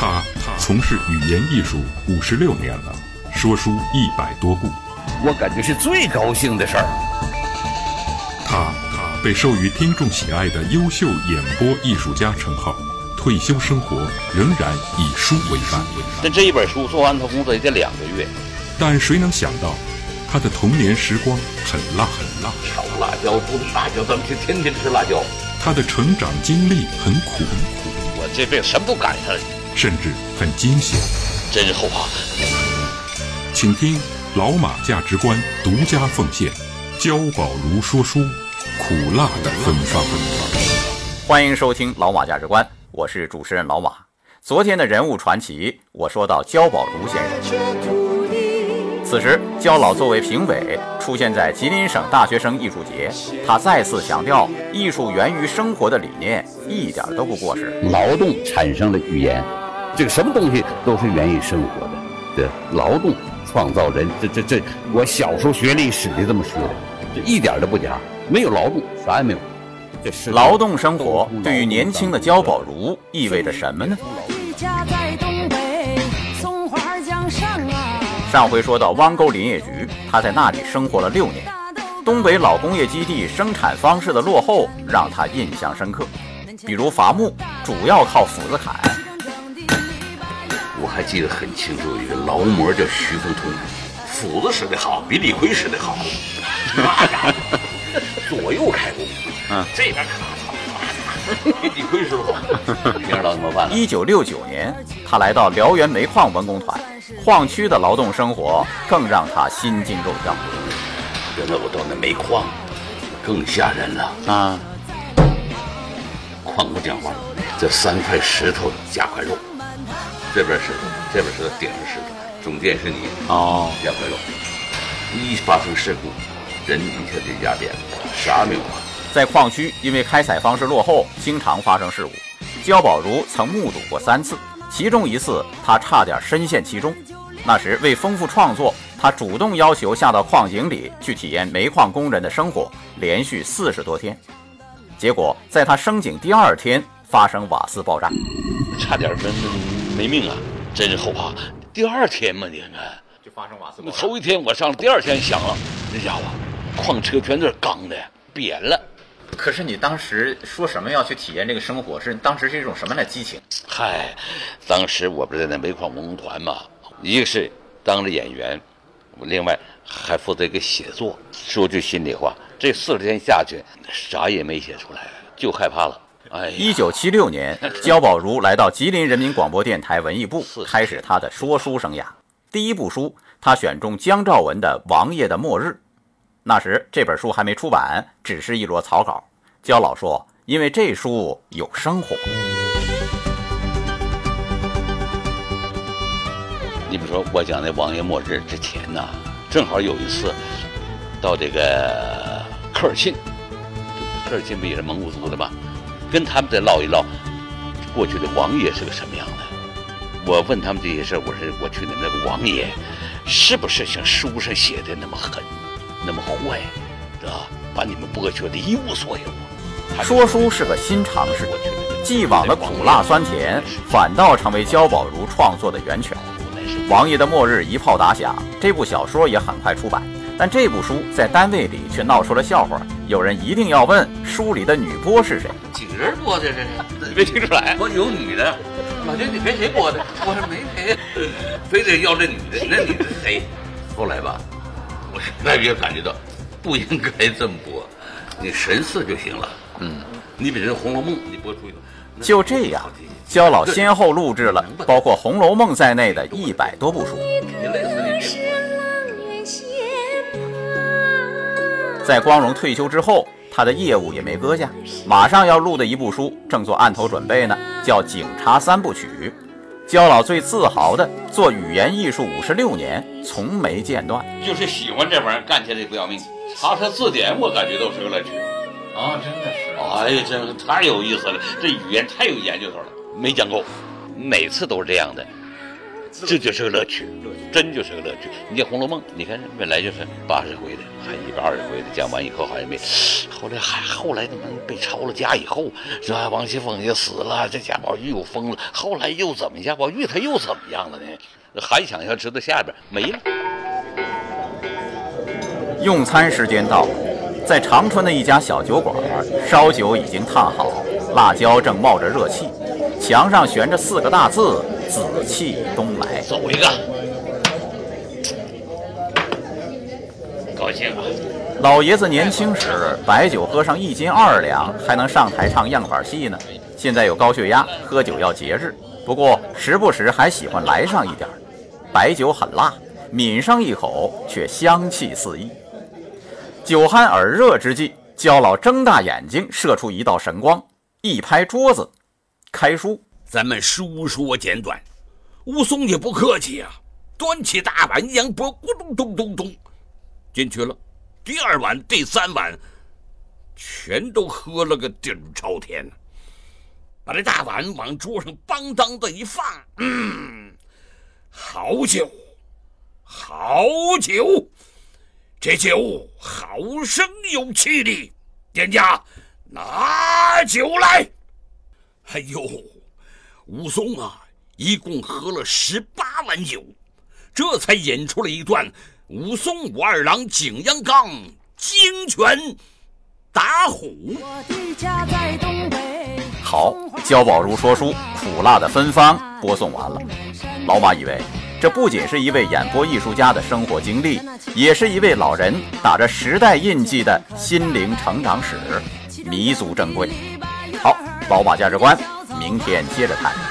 他从事语言艺术五十六年了，说书一百多部。我感觉是最高兴的事儿。他被授予听众喜爱的优秀演播艺术家称号，退休生活仍然以书为伴。但这一本书做完，他工作也得两个月。但谁能想到，他的童年时光很辣很辣，炒辣椒、炖辣椒，咱们是天天吃辣椒。他的成长经历很苦很苦，我这辈子什么都赶上了，甚至很惊险，真是后怕。请听老马价值观独家奉献，焦宝如说书，苦辣的芬芳。欢迎收听老马价值观，我是主持人老马。昨天的人物传奇，我说到焦宝如先生。此时，焦老作为评委出现在吉林省大学生艺术节，他再次强调艺术源于生活的理念一点都不过时。劳动产生了语言，这个什么东西都是源于生活的。这，劳动创造人，这这这，我小时候学历史的这么说的，这一点都不假。没有劳动，啥也没有。这是劳动生活对于年轻的焦宝如意味着什么呢？上回说到汪沟林业局，他在那里生活了六年。东北老工业基地生产方式的落后让他印象深刻，比如伐木主要靠斧子砍。我还记得很清楚，有一个劳模叫徐福通，斧子使得好，比李逵使得好。那家伙左右开弓，嗯，这边咔嚓，李逵师傅，你知道怎么办？一九六九年，他来到辽源煤矿文工团。矿区的劳动生活更让他心惊肉跳。原来我到那煤矿，更吓人了啊！矿工讲话，这三块石头加块肉，这边石头，这边石头顶上石头，中间是你哦，两块肉。一发生事故，人一下就压扁了，啥没有啊？在矿区，因为开采方式落后，经常发生事故。焦宝如曾目睹过三次。其中一次，他差点深陷其中。那时为丰富创作，他主动要求下到矿井里去体验煤矿工人的生活，连续四十多天。结果在他升井第二天发生瓦斯爆炸，差点没没命啊！真是后怕。第二天嘛，你看就发生瓦斯。头一天我上，第二天响了，那家伙矿车全都是钢的，扁了。可是你当时说什么要去体验这个生活？是当时是一种什么样的激情？嗨，当时我不是在那煤矿文工团嘛，一个是当着演员，另外还负责一个写作。说句心里话，这四十天下去，啥也没写出来，就害怕了。哎，一九七六年，焦宝如来到吉林人民广播电台文艺部，开始他的说书生涯。第一部书，他选中姜兆文的《王爷的末日》。那时这本书还没出版，只是一摞草稿。焦老说：“因为这书有生活。”你比如说，我讲那王爷末日之前呢，正好有一次到这个科尔沁，科尔沁不也是蒙古族的吗？跟他们再唠一唠过去的王爷是个什么样的。我问他们这些事儿我说过去的那个王爷是不是像书上写的那么狠？那么坏，是吧？把你们剥削的一无所有。说书是个新尝试，既往的苦辣酸甜，反倒成为焦宝如创作的源泉。王爷的末日一炮打响，这部小说也很快出版。但这部书在单位里却闹出了笑话，有人一定要问书里的女播是谁？人播的这是？没听出来？我有女的。老金，你陪谁播的？我说没陪，非得要这女的。那女的是谁？后来吧。我越来越感觉到，不应该这么播，你神似就行了。嗯，你比如《红楼梦》，你播出一个，就这样，焦老先后录制了包括《红楼梦》在内的一百多部书。在光荣退休之后，他的业务也没搁下，马上要录的一部书正做案头准备呢，叫《警察三部曲》。焦老最自豪的做语言艺术五十六年，从没间断，就是喜欢这玩意儿，干起来不要命。查查字典，我感觉都是个乐趣。啊，真的是！哎呀，真太有意思了，这语言太有研究头了，没讲够，每次都是这样的。这就是个乐趣，真就是个乐趣。你这《红楼梦》，你看本来就是八十回的，还一百二十回的，讲完以后好像没，后来还后来他妈被抄了家以后，是吧？王熙凤也死了，这贾宝玉又疯了，后来又怎么？贾宝玉他又怎么样了呢？还想要知道下边没了。用餐时间到了，在长春的一家小酒馆，烧酒已经烫好，辣椒正冒着热气，墙上悬着四个大字：“紫气东来。”走一个，高兴啊！老爷子年轻时白酒喝上一斤二两，还能上台唱样板戏呢。现在有高血压，喝酒要节制，不过时不时还喜欢来上一点。白酒很辣，抿上一口却香气四溢。酒酣耳热之际，焦老睁大眼睛，射出一道神光，一拍桌子，开书。咱们书说简短，武松也不客气啊，端起大碗一扬脖，咕咚咚咚咚进去了。第二碗、第三碗，全都喝了个底朝天把这大碗往桌上邦当的一放，嗯。好酒，好酒，这酒好生有气力。店家，拿酒来。哎呦，武松啊，一共喝了十八碗酒，这才引出了一段武松武二郎景阳冈精拳打虎。好，焦宝如说书，苦辣的芬芳播送完了。老马以为，这不仅是一位演播艺术家的生活经历，也是一位老人打着时代印记的心灵成长史，弥足珍贵。好，老马价值观，明天接着谈。